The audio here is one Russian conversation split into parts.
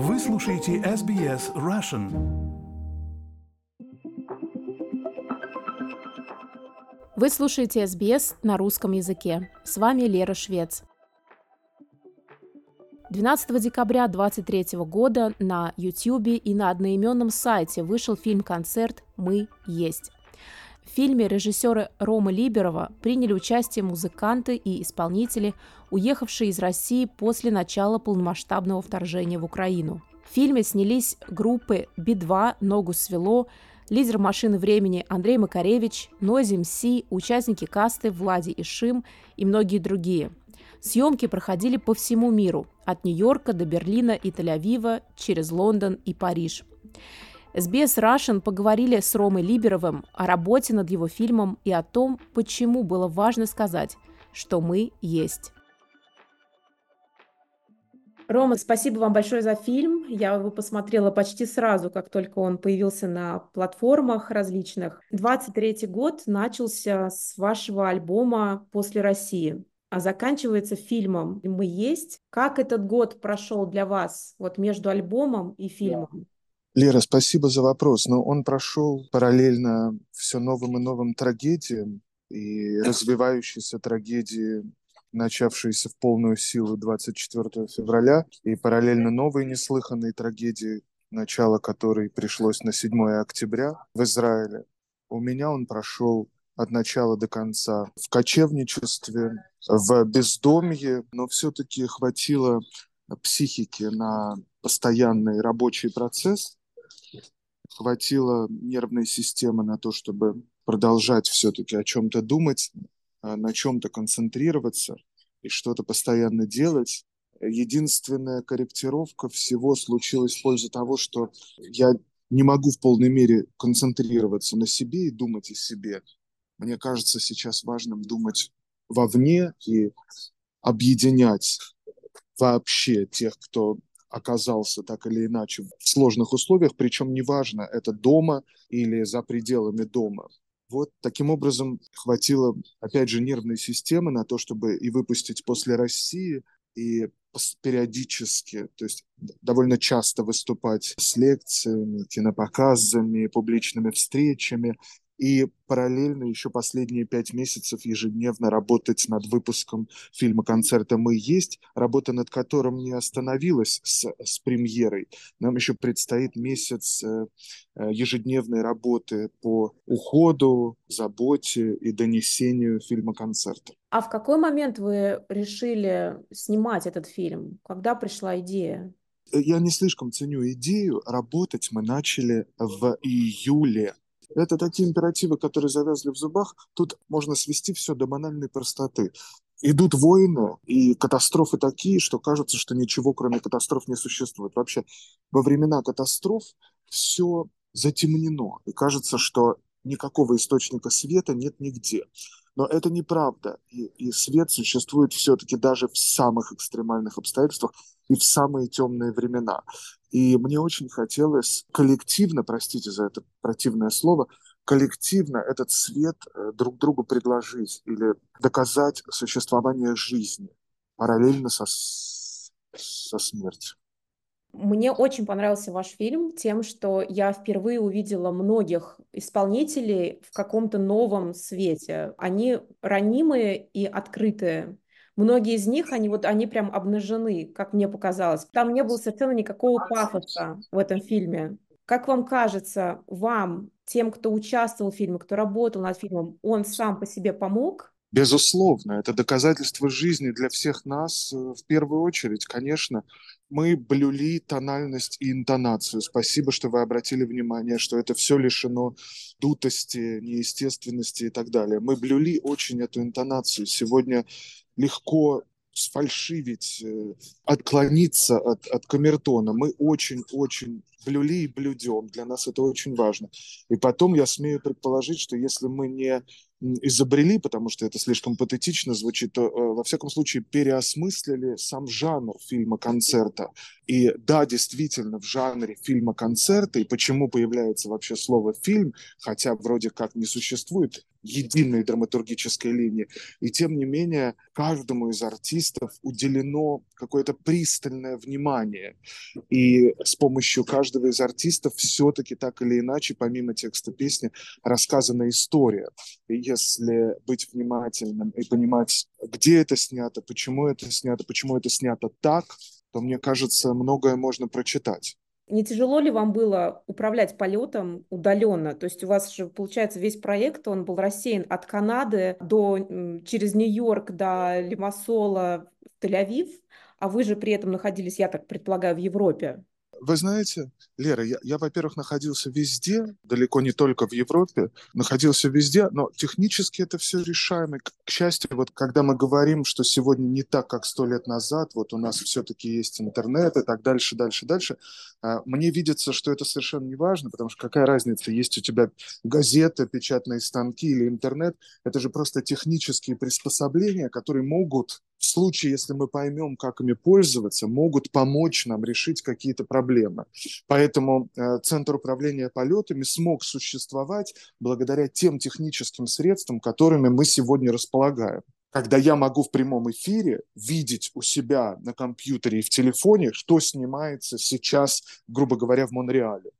Вы слушаете SBS Russian. Вы слушаете SBS на русском языке. С вами Лера Швец. 12 декабря 2023 года на YouTube и на одноименном сайте вышел фильм-концерт «Мы есть». В фильме режиссеры Рома Либерова приняли участие музыканты и исполнители, уехавшие из России после начала полномасштабного вторжения в Украину. В фильме снялись группы Би-2, «Ногу свело», лидер «Машины времени» Андрей Макаревич, Нойз МС, участники касты Влади Ишим и многие другие. Съемки проходили по всему миру, от Нью-Йорка до Берлина и Тель-Авива, через Лондон и Париж. SBS Russian поговорили с Ромой Либеровым о работе над его фильмом и о том, почему было важно сказать, что мы есть. Рома, спасибо вам большое за фильм. Я его посмотрела почти сразу, как только он появился на платформах различных. 23 год начался с вашего альбома «После России», а заканчивается фильмом «Мы есть». Как этот год прошел для вас вот между альбомом и фильмом? Лера, спасибо за вопрос. Но он прошел параллельно все новым и новым трагедиям и развивающейся трагедии, начавшиеся в полную силу 24 февраля, и параллельно новые неслыханные трагедии, начало которой пришлось на 7 октября в Израиле. У меня он прошел от начала до конца в кочевничестве, в бездомье, но все-таки хватило психики на постоянный рабочий процесс, хватило нервной системы на то, чтобы продолжать все-таки о чем-то думать, а, на чем-то концентрироваться и что-то постоянно делать. Единственная корректировка всего случилась в пользу того, что я не могу в полной мере концентрироваться на себе и думать о себе. Мне кажется сейчас важным думать вовне и объединять вообще тех, кто оказался так или иначе в сложных условиях, причем неважно, это дома или за пределами дома. Вот таким образом хватило, опять же, нервной системы на то, чтобы и выпустить после России, и периодически, то есть довольно часто выступать с лекциями, кинопоказами, публичными встречами, и параллельно еще последние пять месяцев ежедневно работать над выпуском фильма-концерта «Мы есть», работа над которым не остановилась с, с премьерой. Нам еще предстоит месяц э, э, ежедневной работы по уходу, заботе и донесению фильма-концерта. А в какой момент вы решили снимать этот фильм? Когда пришла идея? Я не слишком ценю идею. Работать мы начали в июле это такие императивы, которые завязли в зубах. Тут можно свести все до банальной простоты. Идут войны и катастрофы такие, что кажется, что ничего кроме катастроф не существует. Вообще, во времена катастроф все затемнено, и кажется, что никакого источника света нет нигде. Но это неправда, и, и свет существует все-таки даже в самых экстремальных обстоятельствах и в самые темные времена. И мне очень хотелось коллективно, простите за это противное слово, коллективно этот свет э, друг другу предложить или доказать существование жизни параллельно со, со смертью. Мне очень понравился ваш фильм тем, что я впервые увидела многих исполнителей в каком-то новом свете. Они ранимые и открытые. Многие из них, они вот, они прям обнажены, как мне показалось. Там не было совершенно никакого пафоса в этом фильме. Как вам кажется, вам, тем, кто участвовал в фильме, кто работал над фильмом, он сам по себе помог? Безусловно, это доказательство жизни для всех нас э, в первую очередь, конечно. Мы блюли тональность и интонацию. Спасибо, что вы обратили внимание, что это все лишено дутости, неестественности и так далее. Мы блюли очень эту интонацию. Сегодня легко сфальшивить, э, отклониться от, от камертона. Мы очень-очень блюли и блюдем. Для нас это очень важно. И потом я смею предположить, что если мы не изобрели, потому что это слишком патетично звучит, то, э, во всяком случае, переосмыслили сам жанр фильма-концерта. И да, действительно, в жанре фильма-концерта, и почему появляется вообще слово «фильм», хотя вроде как не существует единой драматургической линии. И тем не менее, каждому из артистов уделено какое-то пристальное внимание. И с помощью каждого из артистов все-таки так или иначе, помимо текста песни, рассказана история. И если быть внимательным и понимать, где это снято, почему это снято, почему это снято так, то, мне кажется, многое можно прочитать. Не тяжело ли вам было управлять полетом удаленно? То есть у вас же, получается, весь проект, он был рассеян от Канады до, через Нью-Йорк до Лимассола в Тель-Авив, а вы же при этом находились, я так предполагаю, в Европе. Вы знаете, Лера, я, я, во-первых, находился везде, далеко не только в Европе, находился везде, но технически это все решаемо. К, к счастью, вот когда мы говорим, что сегодня не так, как сто лет назад, вот у нас все-таки есть интернет и так дальше, дальше, дальше, а, мне видится, что это совершенно не важно, потому что какая разница, есть у тебя газеты, печатные станки или интернет, это же просто технические приспособления, которые могут в случае, если мы поймем, как ими пользоваться, могут помочь нам решить какие-то проблемы. Поэтому э, Центр управления полетами смог существовать благодаря тем техническим средствам, которыми мы сегодня располагаем. Когда я могу в прямом эфире видеть у себя на компьютере и в телефоне, что снимается сейчас, грубо говоря, в Монреале.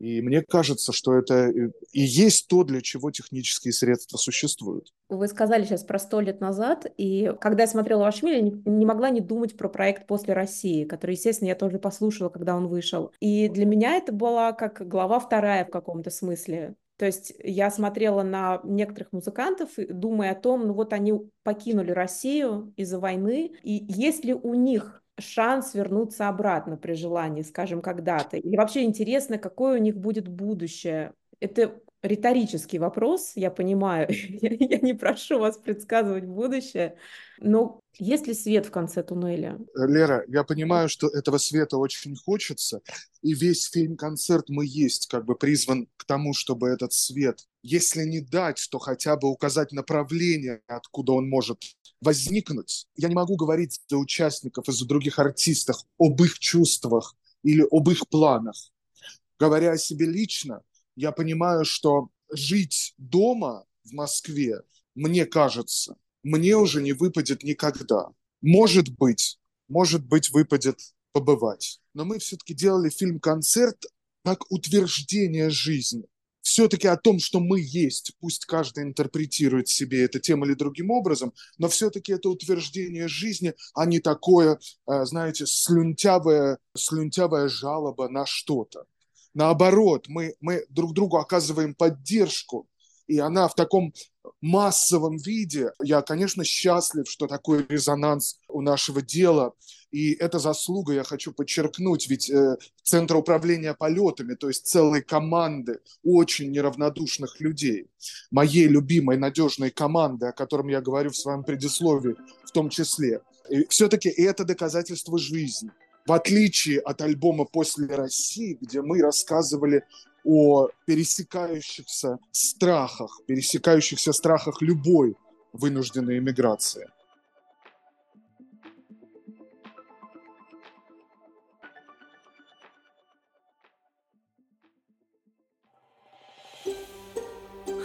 И мне кажется, что это и есть то, для чего технические средства существуют. Вы сказали сейчас про сто лет назад, и когда я смотрела ваш фильм, я не, не могла не думать про проект «После России», который, естественно, я тоже послушала, когда он вышел. И для меня это была как глава вторая в каком-то смысле. То есть я смотрела на некоторых музыкантов, думая о том, ну вот они покинули Россию из-за войны, и есть ли у них шанс вернуться обратно при желании, скажем, когда-то? Или вообще интересно, какое у них будет будущее? Это риторический вопрос, я понимаю, я не прошу вас предсказывать будущее, но есть ли свет в конце туннеля? Лера, я понимаю, что этого света очень хочется, и весь фильм-концерт «Мы есть» как бы призван к тому, чтобы этот свет, если не дать, то хотя бы указать направление, откуда он может возникнуть. Я не могу говорить за участников и за других артистов об их чувствах или об их планах. Говоря о себе лично, я понимаю, что жить дома в Москве, мне кажется, мне уже не выпадет никогда. Может быть, может быть, выпадет побывать. Но мы все-таки делали фильм-концерт как утверждение жизни. Все-таки о том, что мы есть, пусть каждый интерпретирует себе это тем или другим образом, но все-таки это утверждение жизни, а не такое, э, знаете, слюнтявая, слюнтявая жалоба на что-то. Наоборот, мы, мы друг другу оказываем поддержку, и она в таком массовом виде. Я, конечно, счастлив, что такой резонанс у нашего дела. И это заслуга, я хочу подчеркнуть, ведь э, Центр управления полетами, то есть целой команды очень неравнодушных людей, моей любимой надежной команды, о котором я говорю в своем предисловии в том числе. И все-таки это доказательство жизни. В отличие от альбома «После России», где мы рассказывали о пересекающихся страхах, пересекающихся страхах любой вынужденной иммиграции.